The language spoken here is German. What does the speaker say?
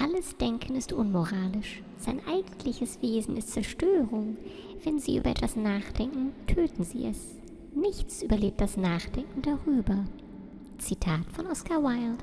Alles Denken ist unmoralisch. Sein eigentliches Wesen ist Zerstörung. Wenn Sie über etwas nachdenken, töten Sie es. Nichts überlebt das Nachdenken darüber. Zitat von Oscar Wilde.